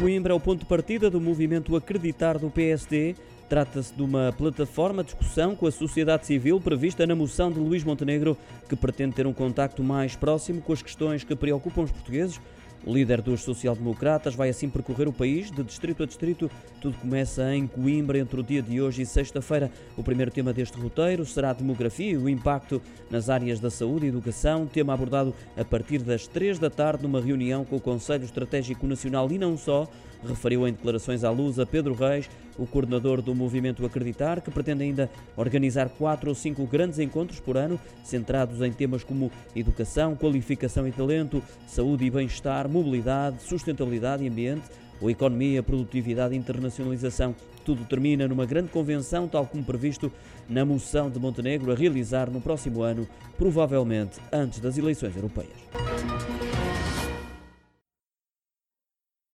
Coimbra é o ponto de partida do movimento Acreditar do PSD. Trata-se de uma plataforma de discussão com a sociedade civil prevista na moção de Luís Montenegro, que pretende ter um contacto mais próximo com as questões que preocupam os portugueses. O líder dos social-democratas vai assim percorrer o país de distrito a distrito. Tudo começa em Coimbra entre o dia de hoje e sexta-feira. O primeiro tema deste roteiro será a demografia e o impacto nas áreas da saúde e educação, tema abordado a partir das três da tarde numa reunião com o Conselho Estratégico Nacional e não só referiu em declarações à luz a Pedro Reis, o coordenador do movimento Acreditar, que pretende ainda organizar quatro ou cinco grandes encontros por ano, centrados em temas como educação, qualificação e talento, saúde e bem-estar, mobilidade, sustentabilidade e ambiente, ou economia, produtividade e internacionalização. Tudo termina numa grande convenção, tal como previsto na moção de Montenegro a realizar no próximo ano, provavelmente antes das eleições europeias.